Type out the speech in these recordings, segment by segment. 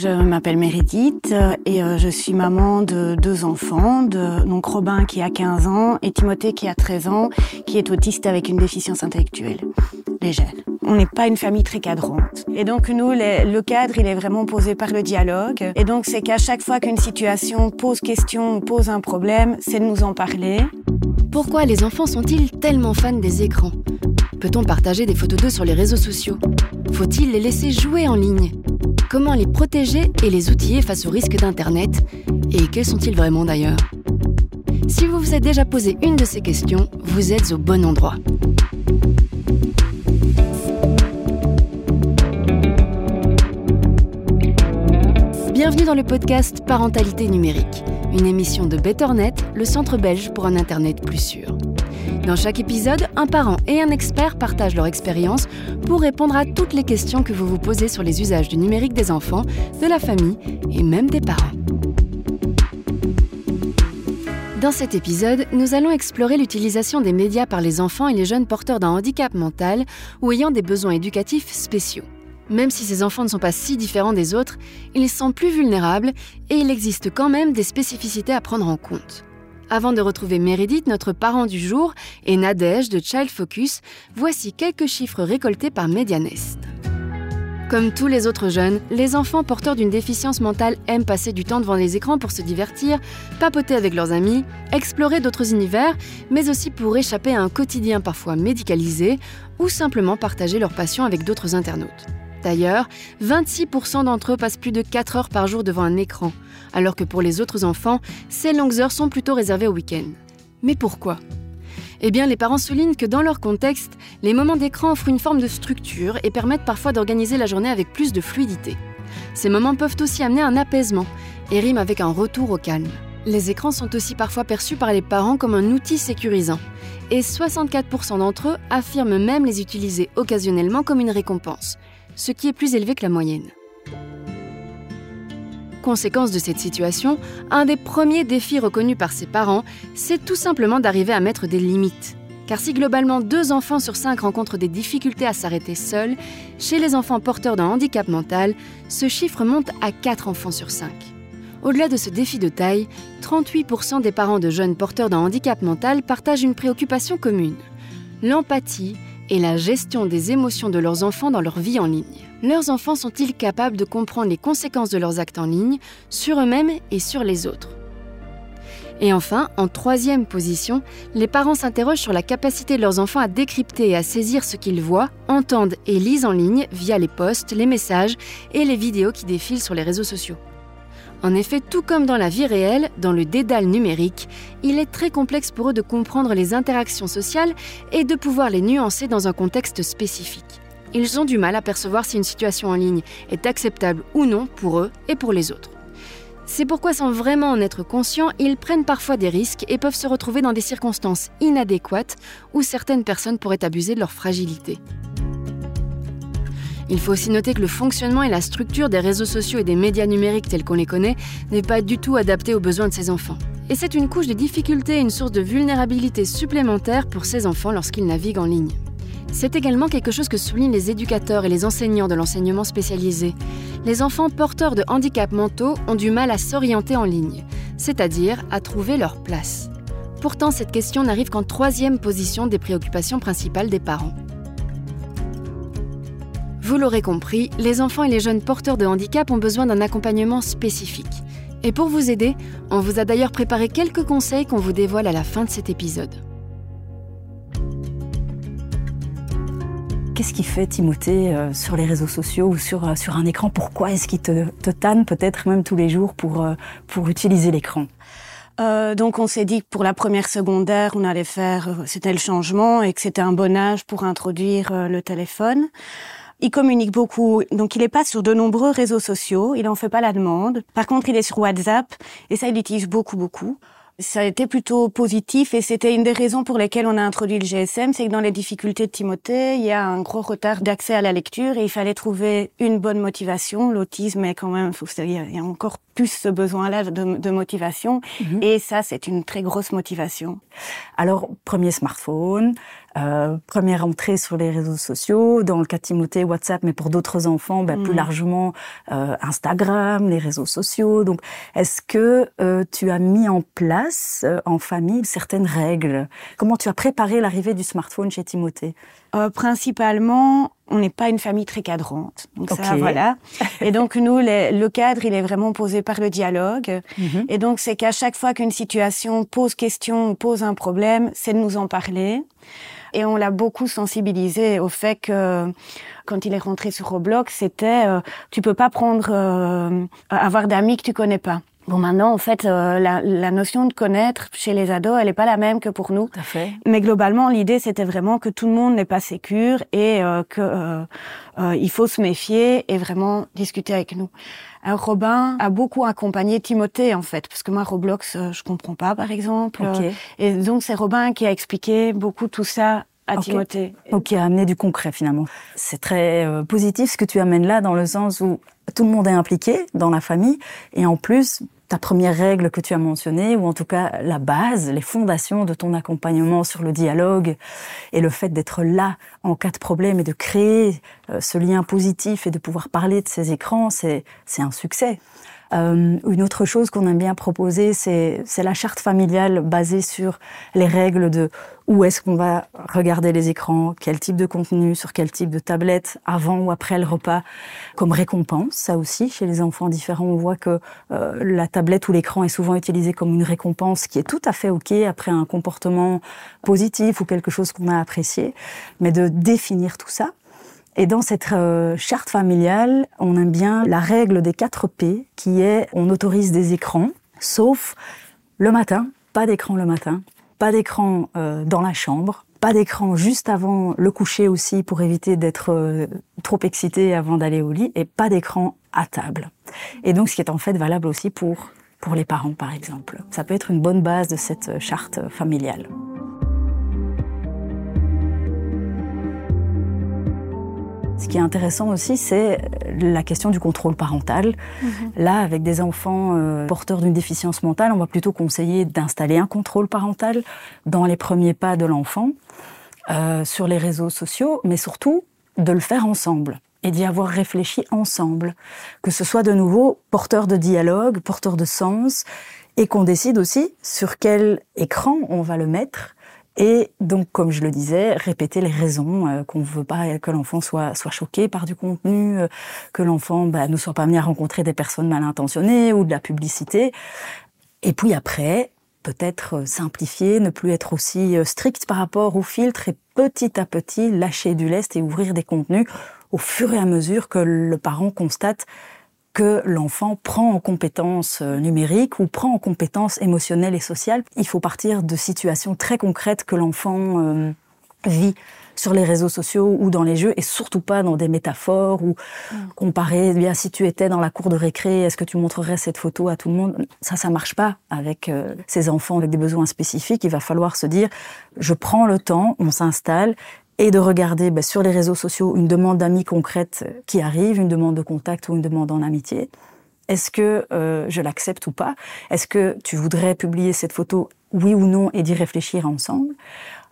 Je m'appelle Meredith et euh, je suis maman de deux enfants, de, donc Robin qui a 15 ans et Timothée qui a 13 ans, qui est autiste avec une déficience intellectuelle légère. On n'est pas une famille très cadrante. Et donc nous, le cadre, il est vraiment posé par le dialogue. Et donc c'est qu'à chaque fois qu'une situation pose question ou pose un problème, c'est de nous en parler. Pourquoi les enfants sont-ils tellement fans des écrans? Peut-on partager des photos d'eux sur les réseaux sociaux? Faut-il les laisser jouer en ligne? Comment les protéger et les outiller face aux risques d'Internet Et quels sont-ils vraiment d'ailleurs? Si vous vous êtes déjà posé une de ces questions, vous êtes au bon endroit. Bienvenue dans le podcast Parentalité numérique, une émission de BetterNet, le centre belge pour un Internet plus sûr. Dans chaque épisode, un parent et un expert partagent leur expérience pour répondre à toutes les questions que vous vous posez sur les usages du numérique des enfants, de la famille et même des parents. Dans cet épisode, nous allons explorer l'utilisation des médias par les enfants et les jeunes porteurs d'un handicap mental ou ayant des besoins éducatifs spéciaux. Même si ces enfants ne sont pas si différents des autres, ils sont plus vulnérables et il existe quand même des spécificités à prendre en compte. Avant de retrouver Meredith, notre parent du jour, et Nadège de Child Focus, voici quelques chiffres récoltés par Medianest. Comme tous les autres jeunes, les enfants porteurs d'une déficience mentale aiment passer du temps devant les écrans pour se divertir, papoter avec leurs amis, explorer d'autres univers, mais aussi pour échapper à un quotidien parfois médicalisé ou simplement partager leur passion avec d'autres internautes. D'ailleurs, 26% d'entre eux passent plus de 4 heures par jour devant un écran, alors que pour les autres enfants, ces longues heures sont plutôt réservées au week-end. Mais pourquoi? Eh bien, les parents soulignent que dans leur contexte, les moments d'écran offrent une forme de structure et permettent parfois d'organiser la journée avec plus de fluidité. Ces moments peuvent aussi amener un apaisement et riment avec un retour au calme. Les écrans sont aussi parfois perçus par les parents comme un outil sécurisant, et 64% d'entre eux affirment même les utiliser occasionnellement comme une récompense, ce qui est plus élevé que la moyenne. Conséquence de cette situation, un des premiers défis reconnus par ses parents, c'est tout simplement d'arriver à mettre des limites. Car si globalement deux enfants sur cinq rencontrent des difficultés à s'arrêter seuls, chez les enfants porteurs d'un handicap mental, ce chiffre monte à 4 enfants sur 5. Au-delà de ce défi de taille, 38% des parents de jeunes porteurs d'un handicap mental partagent une préoccupation commune, l'empathie et la gestion des émotions de leurs enfants dans leur vie en ligne. Leurs enfants sont-ils capables de comprendre les conséquences de leurs actes en ligne sur eux-mêmes et sur les autres? Et enfin, en troisième position, les parents s'interrogent sur la capacité de leurs enfants à décrypter et à saisir ce qu'ils voient, entendent et lisent en ligne via les posts, les messages et les vidéos qui défilent sur les réseaux sociaux. En effet, tout comme dans la vie réelle, dans le dédale numérique, il est très complexe pour eux de comprendre les interactions sociales et de pouvoir les nuancer dans un contexte spécifique. Ils ont du mal à percevoir si une situation en ligne est acceptable ou non pour eux et pour les autres. C'est pourquoi sans vraiment en être conscients, ils prennent parfois des risques et peuvent se retrouver dans des circonstances inadéquates où certaines personnes pourraient abuser de leur fragilité. Il faut aussi noter que le fonctionnement et la structure des réseaux sociaux et des médias numériques tels qu'on les connaît n'est pas du tout adapté aux besoins de ces enfants. Et c'est une couche de difficulté et une source de vulnérabilité supplémentaire pour ces enfants lorsqu'ils naviguent en ligne. C'est également quelque chose que soulignent les éducateurs et les enseignants de l'enseignement spécialisé. Les enfants porteurs de handicaps mentaux ont du mal à s'orienter en ligne, c'est-à-dire à trouver leur place. Pourtant, cette question n'arrive qu'en troisième position des préoccupations principales des parents. Vous l'aurez compris, les enfants et les jeunes porteurs de handicap ont besoin d'un accompagnement spécifique. Et pour vous aider, on vous a d'ailleurs préparé quelques conseils qu'on vous dévoile à la fin de cet épisode. Qu'est-ce qui fait Timothée euh, sur les réseaux sociaux ou sur, euh, sur un écran? Pourquoi est-ce qu'il te, te, tanne peut-être même tous les jours pour, euh, pour utiliser l'écran? Donc on s'est dit que pour la première secondaire, on allait faire, c'était le changement et que c'était un bon âge pour introduire le téléphone. Il communique beaucoup, donc il n'est pas sur de nombreux réseaux sociaux, il n'en fait pas la demande. Par contre, il est sur WhatsApp et ça, il l'utilise beaucoup, beaucoup. Ça a été plutôt positif et c'était une des raisons pour lesquelles on a introduit le GSM, c'est que dans les difficultés de Timothée, il y a un gros retard d'accès à la lecture et il fallait trouver une bonne motivation. L'autisme est quand même, il y a encore plus ce besoin-là de, de, motivation mhm. et ça, c'est une très grosse motivation. Alors, premier smartphone, Euh, première entrée sur les réseaux sociaux, dans le cas de Timothée, WhatsApp, mais pour d'autres enfants, ben, plus mm. largement euh, Instagram, les réseaux sociaux. Donc, est-ce que euh, tu as mis en place en famille certaines règles? Comment tu as préparé l'arrivée du smartphone chez Timothée? Euh, Principalement, on n'est pas une famille très cadrante. Donc ça, voilà. Et donc nous, le cadre, il est vraiment posé par le dialogue. Mhm. Et donc c'est qu'à chaque fois qu'une situation pose question ou pose un problème, c'est de nous en parler. Et on l'a beaucoup sensibilisé au fait que quand il est rentré sur Roblox, c'était euh, tu peux pas prendre euh, avoir d'amis que tu connais pas. Bon, maintenant, en fait, euh, la, la, notion de connaître chez les ados, elle n'est pas la même que pour nous. Tout à fait. Mais globalement, l'idée, c'était vraiment que tout le monde n'est pas sécure et euh, que euh, il faut se méfier et vraiment discuter avec nous. Alors, Robin a beaucoup accompagné Timothée, en fait, parce que moi, Roblox, je comprends pas, par exemple. Et donc, c'est Robin qui a expliqué beaucoup tout ça à Timothée. Donc, qui a amené du concret, finalement. C'est très positif ce que tu amènes là, dans le sens où tout le monde est impliqué dans la famille, et en plus, ta première règle que tu as mentionnée, ou en tout cas la base, les fondations de ton accompagnement sur le dialogue et le fait d'être là en cas de problème et de créer euh, ce lien positif et de pouvoir parler de ces écrans, c'est un succès. Euh, une autre chose qu'on aime bien proposer, c'est la charte familiale basée sur les règles de où est-ce qu'on va regarder les écrans, quel type de contenu, sur quel type de tablette, avant ou après le repas, comme récompense. Ça aussi, chez les enfants différents, on voit que euh, la tablette ou l'écran est souvent utilisé comme une récompense qui est tout à fait OK après un comportement positif ou quelque chose qu'on a apprécié, mais de définir tout ça et dans cette euh, charte familiale, on aime bien la règle des 4 P, qui est on autorise des écrans, sauf le matin, pas d'écran le matin, pas d'écran euh, dans la chambre, pas d'écran juste avant le coucher aussi pour éviter d'être euh, trop excité avant d'aller au lit, et pas d'écran à table. Et donc ce qui est en fait valable aussi pour, pour les parents par exemple. Ça peut être une bonne base de cette charte familiale. Ce qui est intéressant aussi, c'est la question du contrôle parental. Mhm. Là, avec des enfants euh, porteurs d'une déficience mentale, on va plutôt conseiller d'installer un contrôle parental dans les premiers pas de l'enfant, euh, sur les réseaux sociaux, mais surtout de le faire ensemble et d'y avoir réfléchi ensemble. Que ce soit de nouveau porteur de dialogue, porteur de sens, et qu'on décide aussi sur quel écran on va le mettre et donc, comme je le disais, répéter les raisons euh, qu'on ne veut pas que l'enfant soit choqué par du contenu, euh, que l'enfant bah, ne soit pas amené à rencontrer des personnes mal intentionnées ou de la publicité. Et puis après, peut-être euh, simplifier, ne plus être aussi strict par rapport aux filtres et petit à petit lâcher du lest et ouvrir des contenus au fur et à mesure que le parent constate que l'enfant prend en compétences euh, numériques ou prend en compétences émotionnelles et sociales. Il faut partir de situations très concrètes que l'enfant euh, vit sur les réseaux sociaux ou dans les jeux et surtout pas dans des métaphores ou mm. comparer eh bien si tu étais dans la cour de récré est-ce que tu montrerais cette photo à tout le monde? Ça ça marche pas avec euh, ces enfants avec des besoins spécifiques il va falloir se dire je prends le temps on s'installe et de regarder bah, sur les réseaux sociaux une demande d'amis concrète qui arrive, une demande de contact ou une demande en amitié. Est-ce que euh, je l'accepte ou pas? Est-ce que tu voudrais publier cette photo, oui ou non, et d'y réfléchir ensemble?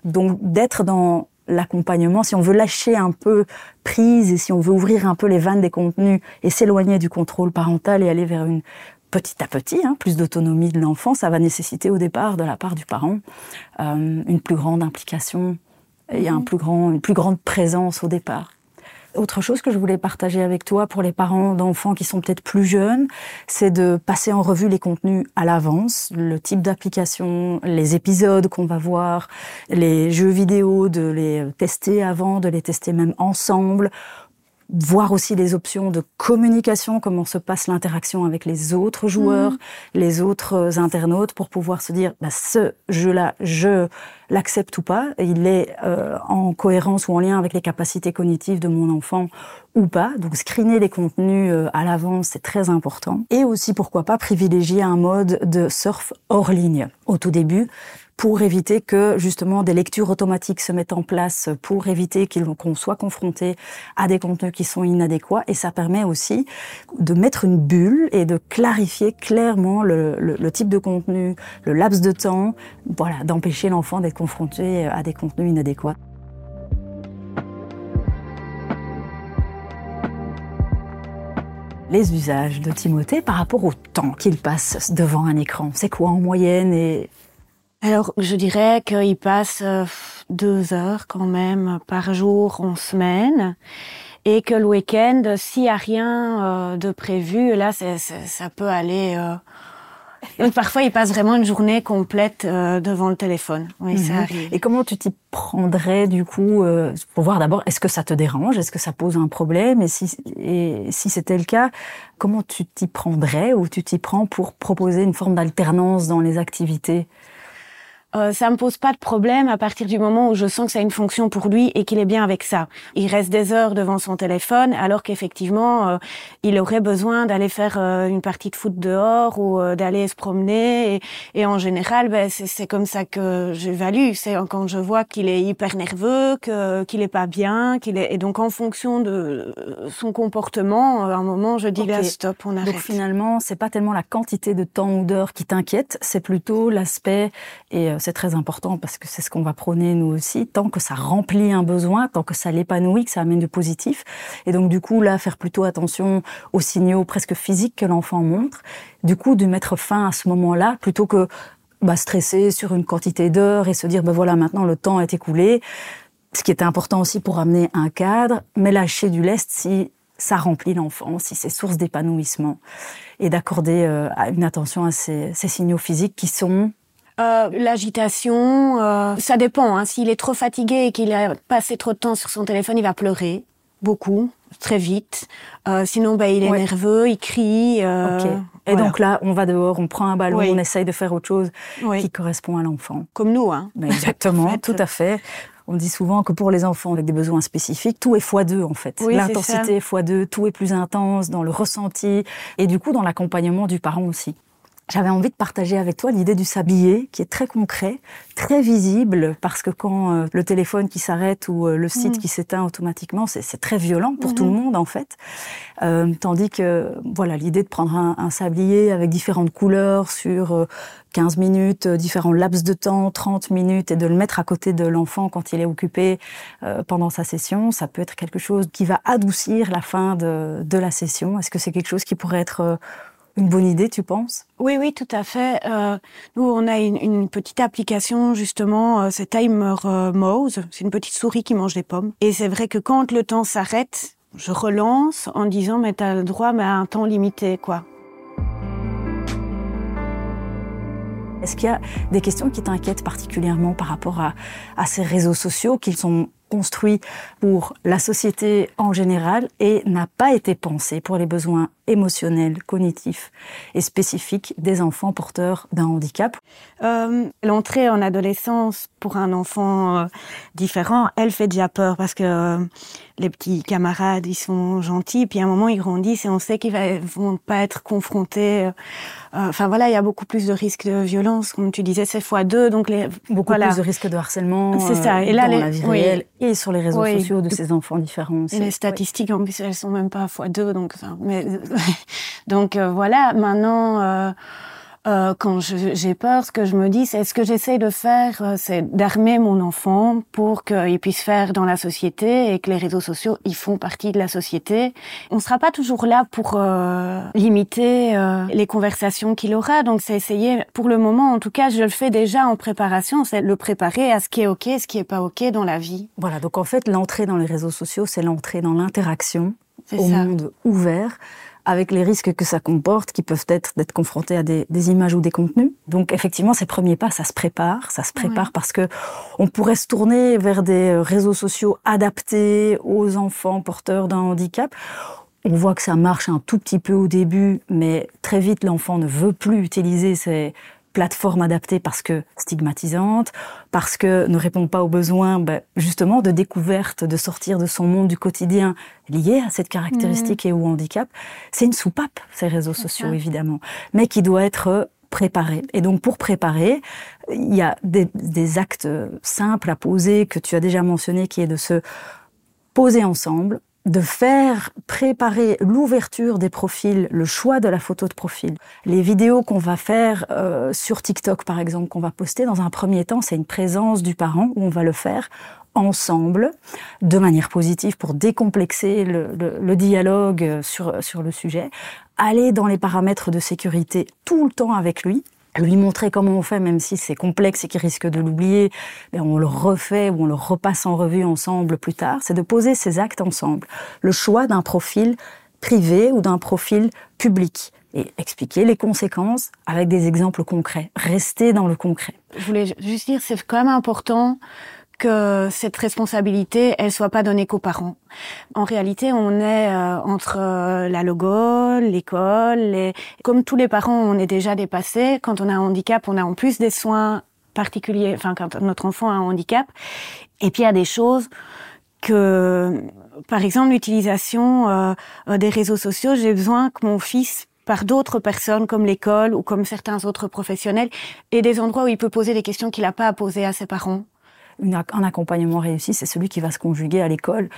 Donc d'être dans l'accompagnement, si on veut lâcher un peu prise et si on veut ouvrir un peu les vannes des contenus et s'éloigner du contrôle parental et aller vers une petit à petit, hein, plus d'autonomie de l'enfant, ça va nécessiter au départ de la part du parent euh, une plus grande implication il y a un plus grand, une plus grande présence au départ. Autre chose que je voulais partager avec toi pour les parents d'enfants qui sont peut-être plus jeunes, c'est de passer en revue les contenus à l'avance, le type d'application, les épisodes qu'on va voir, les jeux vidéo, de les tester avant, de les tester même ensemble voir aussi les options de communication, comment se passe l'interaction avec les autres joueurs, mhm. les autres internautes, pour pouvoir se dire, bah, ce jeu-là, je l'accepte ou pas, il est euh, en cohérence ou en lien avec les capacités cognitives de mon enfant ou pas. Donc screener les contenus euh, à l'avance, c'est très important. Et aussi, pourquoi pas, privilégier un mode de surf hors ligne au tout début pour éviter que justement des lectures automatiques se mettent en place, pour éviter qu'on soit confronté à des contenus qui sont inadéquats. Et ça permet aussi de mettre une bulle et de clarifier clairement le, type de contenu, le laps de temps, voilà, d'empêcher l'enfant d'être confronté à des contenus inadéquats. les usages de Timothée par rapport au temps qu'il passe devant un écran. C'est quoi en moyenne et alors, je dirais qu'il passe euh, deux heures quand même par jour en semaine et que le week-end, s'il n'y a rien euh, de prévu, là, ça peut aller euh, donc parfois, il passe vraiment une journée complète euh, devant le téléphone. Oui, ça mhm. arrive. Et comment tu t'y prendrais du coup euh, pour voir d'abord est-ce que ça te dérange, est-ce que ça pose un problème? Et si et si c'était le cas, comment tu t'y prendrais ou tu t'y prends pour proposer une forme d'alternance dans les activités? Euh, ça me pose pas de problème à partir du moment où je sens que ça a une fonction pour lui et qu'il est bien avec ça. Il reste des heures devant son téléphone alors qu'effectivement euh, il aurait besoin d'aller faire euh, une partie de foot dehors ou euh, d'aller se promener et, et en général ben, c'est comme ça que j'évalue. C'est quand je vois qu'il est hyper nerveux, que qu'il est pas bien, qu'il est et donc en fonction de son comportement, à un moment je dis là stop, on arrête. Donc finalement c'est pas tellement la quantité de temps ou d'heures qui t'inquiète, c'est plutôt l'aspect et c'est très important parce que c'est ce qu'on va prôner nous aussi, tant que ça remplit un besoin, tant que ça l'épanouit, que ça amène du positif. Et donc du coup, là, faire plutôt attention aux signaux presque physiques que l'enfant montre. Du coup, de mettre fin à ce moment-là, plutôt que bah, stresser sur une quantité d'heures et se dire, ben voilà, maintenant le temps est écoulé. Ce qui était important aussi pour amener un cadre, mais lâcher du lest si ça remplit l'enfant, si c'est source d'épanouissement, et d'accorder euh, une attention à ces signaux physiques qui sont euh, L'agitation, euh, ça dépend. Hein. S'il est trop fatigué et qu'il a passé trop de temps sur son téléphone, il va pleurer beaucoup, très vite. Euh, sinon, bah, il est nerveux, il crie. Et donc là, on va dehors, on prend un ballon, on essaye de faire autre chose qui correspond à l'enfant. Comme nous, hein. exactement, tout à fait. On dit souvent que pour les enfants avec des besoins spécifiques, tout est fois deux en fait. L'intensité est fois deux, tout est plus intense dans le ressenti et du coup dans l'accompagnement du parent aussi. J'avais envie de partager avec toi l'idée du sablier, qui est très concret, très visible, parce que quand euh, le téléphone qui s'arrête ou euh, le site mm. qui s'éteint automatiquement, c'est très violent pour tout le mm-hmm. monde en fait. Euh, tandis que voilà, l'idée de prendre un, un, sablier avec différentes couleurs sur 15 minutes, différents laps de temps, 30 minutes, et de le mettre à côté de l'enfant quand il est occupé pendant sa session, ça peut être quelque chose qui va adoucir la fin de, de la session. Est-ce que c'est quelque chose qui pourrait être une bonne idée, tu penses? Oui, oui, tout à fait. Euh, nous, on a une, une petite application, justement, euh, c'est Timer euh, Mouse. C'est une petite souris qui mange des pommes. Et c'est vrai que quand le temps s'arrête, je relance en disant, mais t'as le droit mais à un temps limité, quoi. Est-ce qu'il y a des questions qui t'inquiètent particulièrement par rapport à, à ces réseaux sociaux qu'ils sont construits pour la société en général et n'a pas été pensé pour les besoins émotionnels, cognitifs et spécifiques des enfants porteurs d'un handicap. Euh, L'entrée en adolescence pour un enfant euh, différent, elle fait déjà peur parce que euh, les petits camarades, ils sont gentils, puis à un moment ils grandissent et on sait qu'ils vont pas être confrontés. Enfin voilà, il y a beaucoup plus de risques de violence, comme tu disais, c'est fois deux, donc les beaucoup plus de risques de harcèlement. C'est ça. Et là, dans la vie réelle et sur les réseaux sociaux de ces enfants différents. Et les statistiques, en plus, elles sont même pas fois deux, donc enfin, mais donc euh, voilà. Maintenant. Euh, euh, quand j'ai peur, ce que je me dis, c'est ce que j'essaie de faire, euh, c'est d'armer mon enfant pour qu'il puisse faire dans la société et que les réseaux sociaux, ils font partie de la société. On sera pas toujours là pour euh, limiter euh, les conversations qu'il aura, donc c'est essayer, pour le moment, en tout cas, je le fais déjà en préparation, c'est le préparer à ce qui est ok, ce qui est pas ok dans la vie. Voilà, donc en fait, l'entrée dans les réseaux sociaux, c'est l'entrée dans l'interaction au monde ouvert avec les risques que ça comporte, qui peuvent être d'être confrontés à des, des, images ou des contenus. Donc effectivement, ces premiers pas, ça se prépare, ça se prépare parce que on pourrait se tourner vers des euh, réseaux sociaux adaptés aux enfants porteurs d'un handicap. On voit que ça marche un tout petit peu au début, mais très vite l'enfant ne veut plus utiliser ces plateforme adaptée parce que stigmatisante, parce que ne répond pas aux besoins ben, justement de découverte, de sortir de son monde du quotidien lié à cette caractéristique mmh. et au handicap. C'est une soupape, ces réseaux sociaux évidemment, mais qui doit être préparé. Et donc pour préparer, il y a des, des actes simples à poser que tu as déjà mentionné, qui est de se poser ensemble, de faire préparer l'ouverture des profils, le choix de la photo de profil. Les vidéos qu'on va faire euh, sur TikTok, par exemple, qu'on va poster dans un premier temps, c'est une présence du parent où on va le faire ensemble, de manière positive pour décomplexer le, le dialogue sur, sur le sujet, aller dans les paramètres de sécurité tout le temps avec lui, lui montrer comment on fait, même si c'est complexe et qu'il risque de l'oublier, ben, on le refait ou on le repasse en revue ensemble plus tard, c'est de poser ces actes ensemble. Le choix d'un profil privé ou d'un profil public et expliquer les conséquences avec des exemples concrets. Rester dans le concret. Je voulais juste dire, c'est quand même important que cette responsabilité, elle soit pas donnée qu'aux parents. En réalité, on est euh, entre euh, la logo, l'école, et comme tous les parents, on est déjà dépassés. Quand on a un handicap, on a en plus des soins particuliers. Enfin, quand notre enfant a un handicap, et puis il y a des choses que, par exemple, l'utilisation euh, des réseaux sociaux. J'ai besoin que mon fils par d'autres personnes comme l'école ou comme certains autres professionnels et des endroits où il peut poser des questions qu'il n'a pas à poser à ses parents un accompagnement réussi, c'est celui qui va se conjuguer à l'école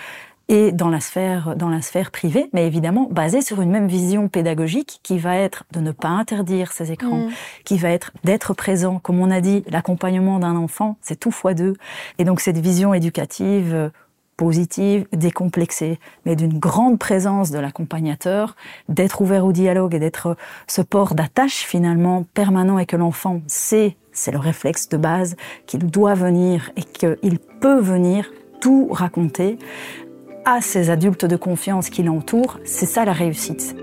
et dans la sphère dans la sphère privée, mais évidemment basé sur une même vision pédagogique qui va être de ne pas interdire ces écrans, mm. qui va être d'être présent, comme on a dit, l'accompagnement d'un enfant, c'est tout fois deux, et donc cette vision éducative euh, positive, décomplexée, mais d'une grande présence de l'accompagnateur, d'être ouvert au dialogue et d'être ce port d'attache finalement permanent et que l'enfant sait c'est le réflexe de base qu'il doit venir et qu'il peut venir tout raconter à ces adultes de confiance qui l'entourent. C'est ça la réussite.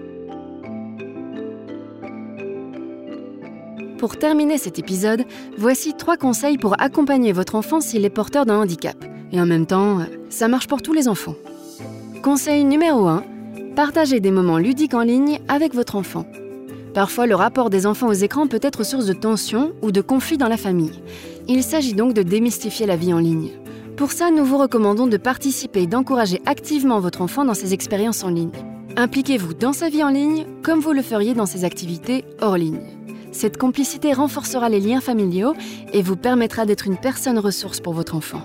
Pour terminer cet épisode, voici trois conseils pour accompagner votre enfant s'il est porteur d'un handicap. Et en même temps, ça marche pour tous les enfants. Conseil numéro 1, partagez des moments ludiques en ligne avec votre enfant. Parfois, le rapport des enfants aux écrans peut être source de tension ou de conflit dans la famille. Il s'agit donc de démystifier la vie en ligne. Pour ça, nous vous recommandons de participer et d'encourager activement votre enfant dans ses expériences en ligne. Impliquez-vous dans sa vie en ligne comme vous le feriez dans ses activités hors ligne. Cette complicité renforcera les liens familiaux et vous permettra d'être une personne ressource pour votre enfant.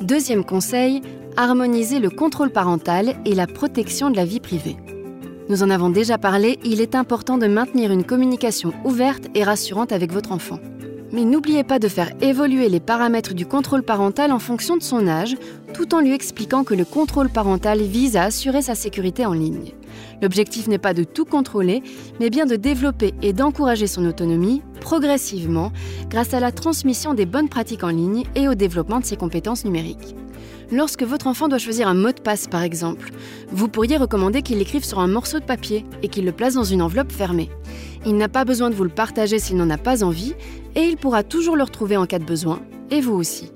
Deuxième conseil, harmoniser le contrôle parental et la protection de la vie privée. Nous en avons déjà parlé, il est important de maintenir une communication ouverte et rassurante avec votre enfant. Mais n'oubliez pas de faire évoluer les paramètres du contrôle parental en fonction de son âge, tout en lui expliquant que le contrôle parental vise à assurer sa sécurité en ligne. L'objectif n'est pas de tout contrôler, mais bien de développer et d'encourager son autonomie progressivement grâce à la transmission des bonnes pratiques en ligne et au développement de ses compétences numériques. Lorsque votre enfant doit choisir un mot de passe, par exemple, vous pourriez recommander qu'il l'écrive sur un morceau de papier et qu'il le place dans une enveloppe fermée. Il n'a pas besoin de vous le partager s'il n'en a pas envie, et il pourra toujours le retrouver en cas de besoin, et vous aussi.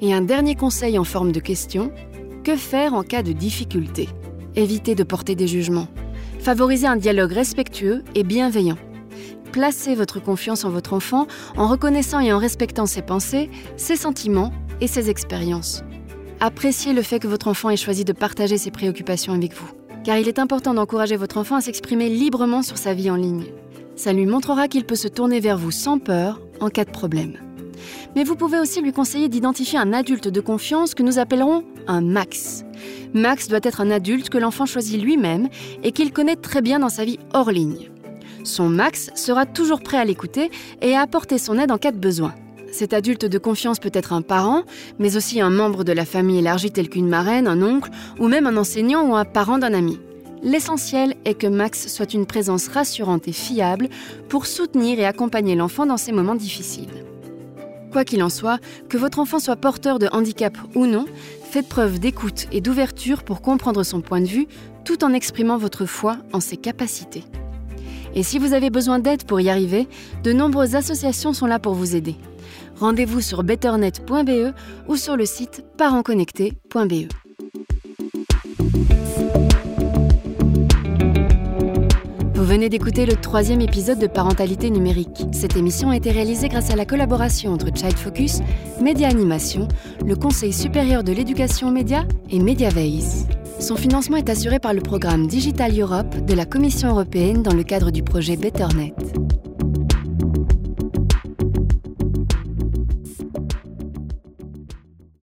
Et un dernier conseil en forme de question, que faire en cas de difficulté? Évitez de porter des jugements. Favorisez un dialogue respectueux et bienveillant. Placez votre confiance en votre enfant en reconnaissant et en respectant ses pensées, ses sentiments et ses expériences. Appréciez le fait que votre enfant ait choisi de partager ses préoccupations avec vous, car il est important d'encourager votre enfant à s'exprimer librement sur sa vie en ligne. Ça lui montrera qu'il peut se tourner vers vous sans peur en cas de problème. Mais vous pouvez aussi lui conseiller d'identifier un adulte de confiance que nous appellerons un max. Max doit être un adulte que l'enfant choisit lui-même et qu'il connaît très bien dans sa vie hors ligne. Son max sera toujours prêt à l'écouter et à apporter son aide en cas de besoin. Cet adulte de confiance peut être un parent, mais aussi un membre de la famille élargie tel qu'une marraine, un oncle, ou même un enseignant ou un parent d'un ami. L'essentiel est que Max soit une présence rassurante et fiable pour soutenir et accompagner l'enfant dans ces moments difficiles. Quoi qu'il en soit, que votre enfant soit porteur de handicap ou non, faites preuve d'écoute et d'ouverture pour comprendre son point de vue tout en exprimant votre foi en ses capacités. Et si vous avez besoin d'aide pour y arriver, de nombreuses associations sont là pour vous aider rendez-vous sur betternet.be ou sur le site parentconnecté.be. Vous venez d'écouter le troisième épisode de Parentalité numérique. Cette émission a été réalisée grâce à la collaboration entre Child Focus, Média Animation, le Conseil supérieur de l'éducation aux médias et MediaVays. Son financement est assuré par le programme Digital Europe de la Commission européenne dans le cadre du projet BetterNet.